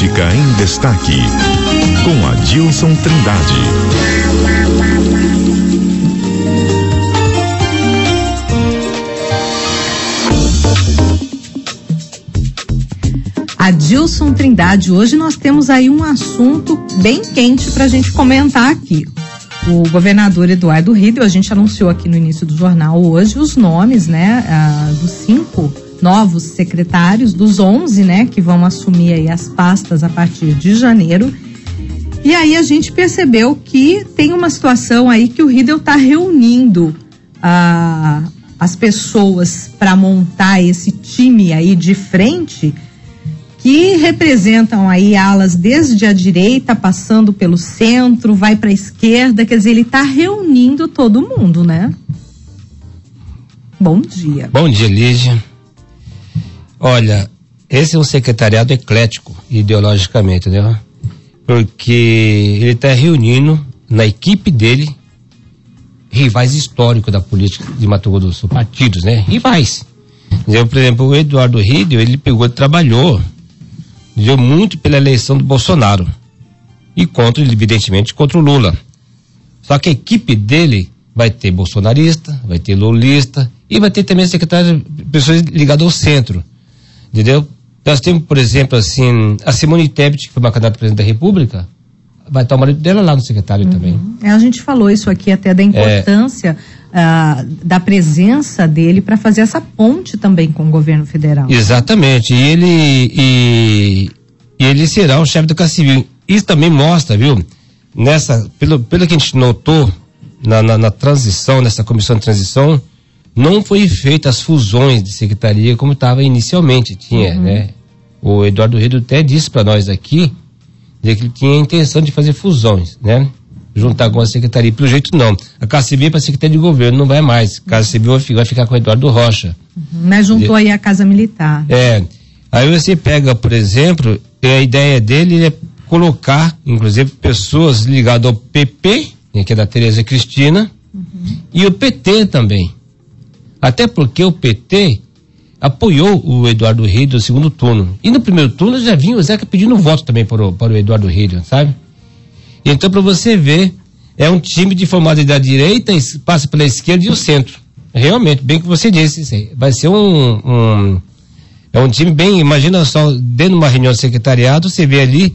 Política em Destaque, com Adilson Trindade. Adilson Trindade, hoje nós temos aí um assunto bem quente para a gente comentar aqui. O governador Eduardo Riedel, a gente anunciou aqui no início do jornal hoje os nomes, né, ah, dos cinco novos secretários, dos 11, né, que vão assumir aí as pastas a partir de janeiro. E aí a gente percebeu que tem uma situação aí que o Riedel está reunindo ah, as pessoas para montar esse time aí de frente que representam aí alas desde a direita, passando pelo centro, vai para a esquerda, quer dizer, ele está reunindo todo mundo, né? Bom dia. Bom dia, Lígia. Olha, esse é um secretariado eclético, ideologicamente, né? Porque ele está reunindo na equipe dele rivais históricos da política de Mato Grosso do Sul, partidos, né? Rivais. Por exemplo, o Eduardo Riedel, ele pegou, trabalhou deu muito pela eleição do Bolsonaro e contra, evidentemente, contra o Lula. Só que a equipe dele vai ter bolsonarista, vai ter lulista e vai ter também secretário, pessoas ligadas ao centro, entendeu? Nós temos, por exemplo, assim, a Simone Tebet, que foi uma candidata a presidente da República, vai estar o marido dela lá no secretário uhum. também. É, a gente falou isso aqui até da importância é... uh, da presença dele para fazer essa ponte também com o governo federal. Exatamente. E ele, e, e ele será o chefe do Casa Civil. Isso também mostra, viu? Nessa, pelo, pelo que a gente notou na, na, na transição, nessa comissão de transição, não foi feita as fusões de secretaria como estava inicialmente, tinha, uhum. né? O Eduardo Redo até disse para nós aqui que ele tinha a intenção de fazer fusões, né? Juntar com a secretaria. Pelo jeito, não. A Casa Civil é para a Secretaria de Governo, não vai mais. A Casa Civil vai ficar, com o Eduardo Rocha. Uhum, mas juntou aí a Casa Militar. É. Aí você pega, por exemplo, a ideia dele é colocar, inclusive, pessoas ligadas ao PP, né, que é da Tereza Cristina, uhum. e o PT também. Até porque o PT apoiou o Eduardo Riedel no segundo turno. E no primeiro turno já vinha o Zeca pedindo voto também para o, para o Eduardo Riedel, sabe? Então, para você ver, é um time de formado da direita, passa pela esquerda e o centro. Realmente, bem que você disse, vai ser um, um, é um time bem, imagina só, dentro de uma reunião de secretariado, você vê ali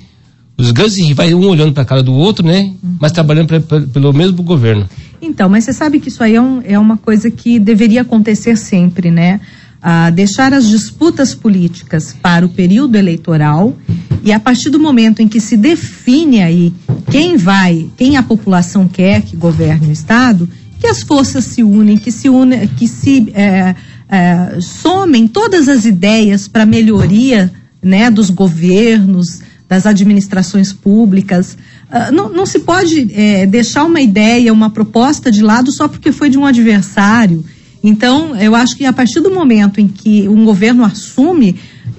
os grandes rivais, um olhando para a cara do outro, né? Uhum. Mas trabalhando pra, pra, pelo mesmo governo. Então, mas você sabe que isso aí é, um, é uma coisa que deveria acontecer sempre, né? a deixar as disputas políticas para o período eleitoral e a partir do momento em que se define aí quem vai, quem a população quer que governe o estado, que as forças se unem, que se unem, que se é, é, somem todas as ideias para melhoria, né, dos governos, das administrações públicas. Uh, não, não, se pode é, deixar uma ideia, uma proposta de lado só porque foi de um adversário então, eu acho que a partir do momento em que um governo assume,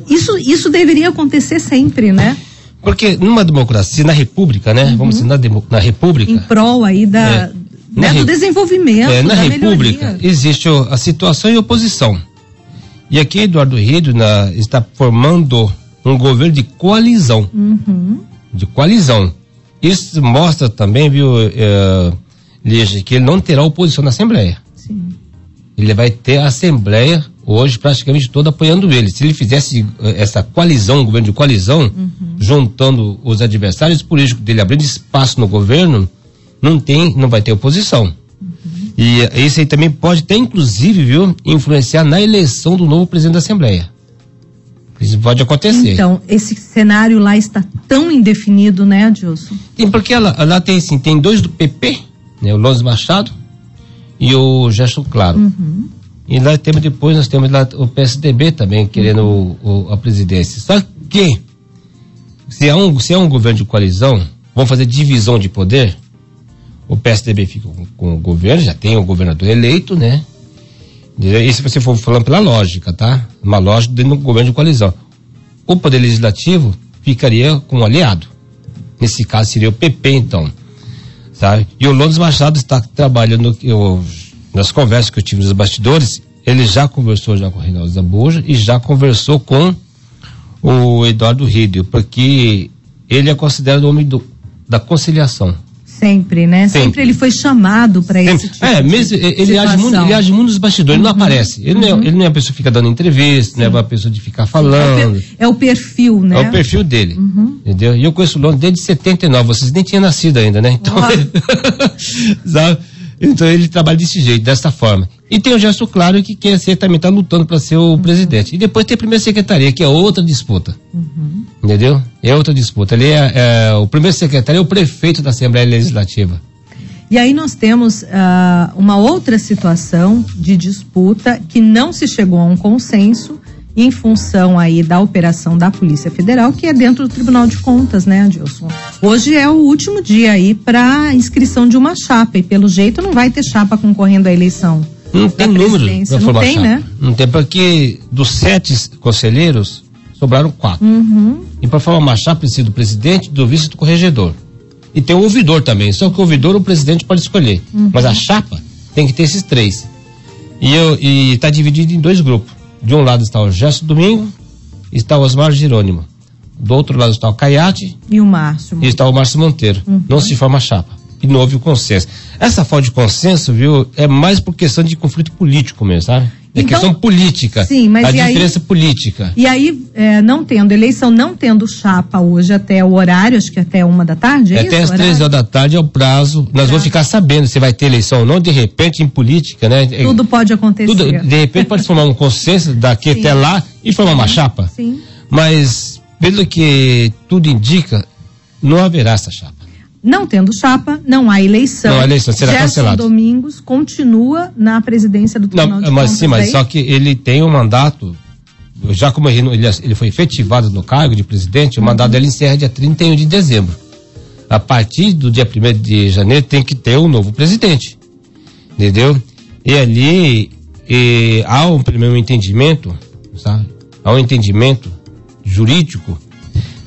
isso, isso deveria acontecer sempre, né? Porque numa democracia, na república, né? Uhum. Vamos dizer, na, na república. Em prol aí da, é, né, do desenvolvimento. É, na república melhoria. existe a situação e oposição. E aqui Eduardo Rido na, está formando um governo de coalizão. Uhum. De coalizão. Isso mostra também, viu, é, Lígia, que ele não terá oposição na Assembleia. Sim ele vai ter a Assembleia hoje praticamente toda apoiando ele. Se ele fizesse eh, essa coalizão, governo de coalizão, uhum. juntando os adversários políticos dele, abrindo espaço no governo, não tem, não vai ter oposição. Uhum. E isso aí também pode até, inclusive, viu, influenciar na eleição do novo presidente da Assembleia. Isso pode acontecer. Então, esse cenário lá está tão indefinido, né, Adilson? Tem, porque ela, lá tem, assim, tem dois do PP, né, o Lons Machado, e o Gesto Claro. Uhum. E lá temos depois, nós temos lá o PSDB também querendo uhum. o, o, a presidência. Só que, se é, um, se é um governo de coalizão, vão fazer divisão de poder, o PSDB fica com, com o governo, já tem o governador eleito, né? Se você for falando pela lógica, tá? Uma lógica dentro do governo de coalizão. O poder legislativo ficaria com um aliado. Nesse caso seria o PP, então sabe? E o Londres Machado está trabalhando eu, nas conversas que eu tive nos bastidores, ele já conversou já com o Reinaldo Zambuja e já conversou com o Eduardo Rídio, porque ele é considerado o homem do, da conciliação. Sempre, né? Sempre, Sempre ele foi chamado para esse tipo É, mesmo, ele, age muito, ele age muito nos bastidores, uhum. ele não uhum. aparece. Ele, uhum. não é, ele não é uma pessoa que fica dando entrevista, não é uma pessoa de ficar falando. É o, perfil, né? É o perfil dele. Uhum. Entendeu? E eu conheço o Londres desde 79, vocês nem tinham nascido ainda, né? Então, sabe? Então ele trabalha desse jeito, dessa forma. E tem o gesto claro que quer ser, também está lutando para ser o uhum. presidente. E depois tem a primeira secretaria, que é outra disputa. Uhum. Entendeu? É outra disputa. Ele é, é, o primeiro secretário é o prefeito da Assembleia Legislativa. E aí nós temos uh, uma outra situação de disputa que não se chegou a um consenso em função aí da operação da Polícia Federal, que é dentro do Tribunal de Contas, né, Adilson? Hoje é o último dia aí para inscrição de uma chapa e pelo jeito não vai ter chapa concorrendo à eleição. Não tem número para formar tem, chapa. Né? Não tem porque dos sete conselheiros sobraram quatro. Uhum. E para formar uma chapa precisa do presidente, do vice e do corregedor. E tem o ouvidor também. Só que o ouvidor o presidente pode escolher. Uhum. Mas a chapa tem que ter esses três. E está dividido em dois grupos. De um lado está o Gesto Domingo está o Osmar Jerônimo. Do outro lado está o Caiate. E o Márcio. E está o Márcio Monteiro. Uhum. Não se forma chapa. E não houve o consenso. Essa falta de consenso, viu, é mais por questão de conflito político mesmo, sabe? É então, questão política. Sim, mas a diferença aí, política. E aí, é, não tendo eleição, não tendo chapa hoje até o horário, acho que até uma da tarde, é, é Até as três horas da tarde é o prazo. Nós é. vamos ficar sabendo se vai ter eleição ou não, de repente, em política, né? É, tudo pode acontecer. Tudo, de repente pode formar um consenso daqui Sim. até lá e formar uma chapa. Sim. Mas, pelo que tudo indica, não haverá essa chapa. Não tendo chapa, não há eleição. Não há eleição, será Gerson cancelado. Domingos continua na presidência do Tribunal não, de mas, Contas. Sim, mas só que ele tem um mandato, já como ele, ele foi efetivado no cargo de presidente, o uhum. mandato dele encerra dia 31 de dezembro. A partir do dia 1 de janeiro tem que ter um novo presidente. Entendeu? E ali e, há um primeiro entendimento, sabe? Há um entendimento jurídico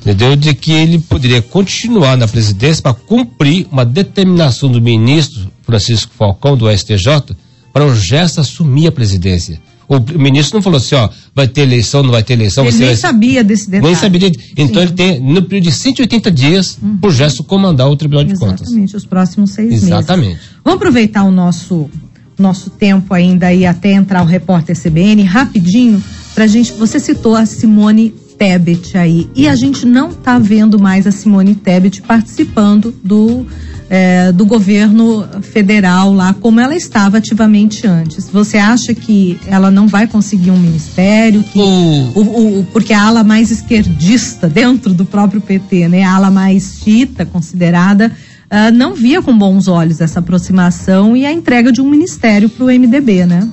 entendeu? De que ele poderia continuar na presidência para cumprir uma determinação do ministro Francisco Falcão do STJ para o Gesto assumir a presidência. O ministro não falou assim, ó, vai ter eleição, não vai ter eleição. Ele nem vai... sabia desse detalhe. Nem sabia. Então Sim. ele tem, no período de 180 dias, uhum. por gesto comandar o Tribunal de Exatamente, Contas. Exatamente, os próximos seis Exatamente. meses. Exatamente. Vamos aproveitar o nosso nosso tempo ainda e até entrar o repórter CBN rapidinho para gente. Você citou a Simone Tebet aí. E a gente não está vendo mais a Simone Tebet participando do, é, do governo federal lá, como ela estava ativamente antes. Você acha que ela não vai conseguir um ministério? Que, o, o, porque a ala mais esquerdista dentro do próprio PT, né? A ala mais chita, considerada. Uh, não via com bons olhos essa aproximação e a entrega de um ministério para o MDB, né?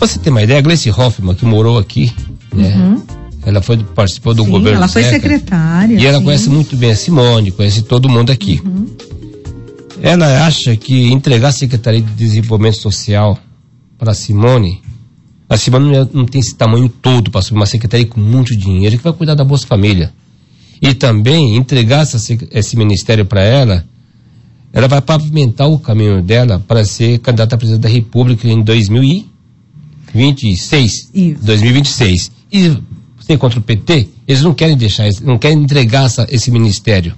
Você tem uma ideia, a Gleice Hoffmann, que morou aqui, né? Uhum ela foi, participou do sim, governo. Ela foi secretária. E ela sim. conhece muito bem a Simone, conhece todo mundo aqui. Uhum. Ela acha que entregar a Secretaria de Desenvolvimento Social para a Simone, a Simone não, não tem esse tamanho todo para assumir uma secretaria com muito dinheiro que vai cuidar da Bolsa Família. E também entregar essa, esse ministério para ela, ela vai pavimentar o caminho dela para ser candidata a presidente da República em 2026. Isso. 2026. E tem contra o PT, eles não querem deixar, não querem entregar essa, esse ministério.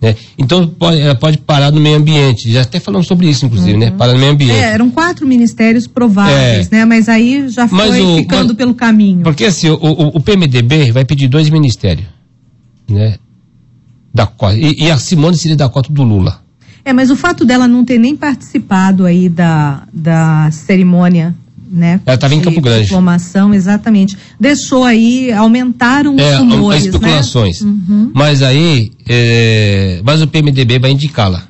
Né? Então pode, ela pode parar no meio ambiente. Já até falamos sobre isso, inclusive, né? uhum. né? Parar no meio ambiente. É, eram quatro ministérios prováveis, é. né? Mas aí já foi o, ficando mas, pelo caminho. Porque assim, o, o, o, PMDB vai pedir dois ministérios, né? Da e, e a Simone seria da cota do Lula. É, mas o fato dela não ter nem participado aí da, da cerimônia né? Ela estava em Campo Grande. Diplomação, exatamente. Deixou aí, aumentaram os é, rumores, as especulações. Né? Uhum. Mas aí, é, mas o PMDB vai indicá-la.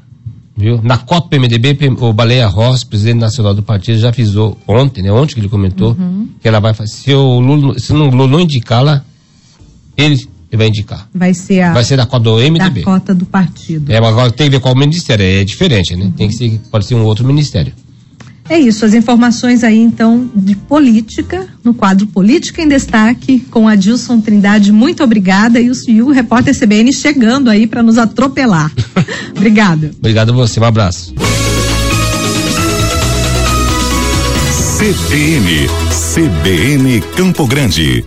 Viu? Na Copa PMDB, o Baleia Ross, presidente nacional do partido, já avisou ontem, né? Ontem que ele comentou, uhum. que ela vai fazer. Se o Lula, se o Lula não indicá-la, ele, vai indicar. Vai ser a. Vai ser da cota do MDB. Da cota do partido. É, mas agora tem que ver qual ministério. É diferente, né? Uhum. Tem que ser, pode ser um outro ministério. É isso, as informações aí então de política, no quadro Política em Destaque, com a Dilson Trindade. Muito obrigada e o, e o repórter CBN chegando aí para nos atropelar. Obrigada. Obrigado a você, um abraço. CBN, CBN Campo Grande.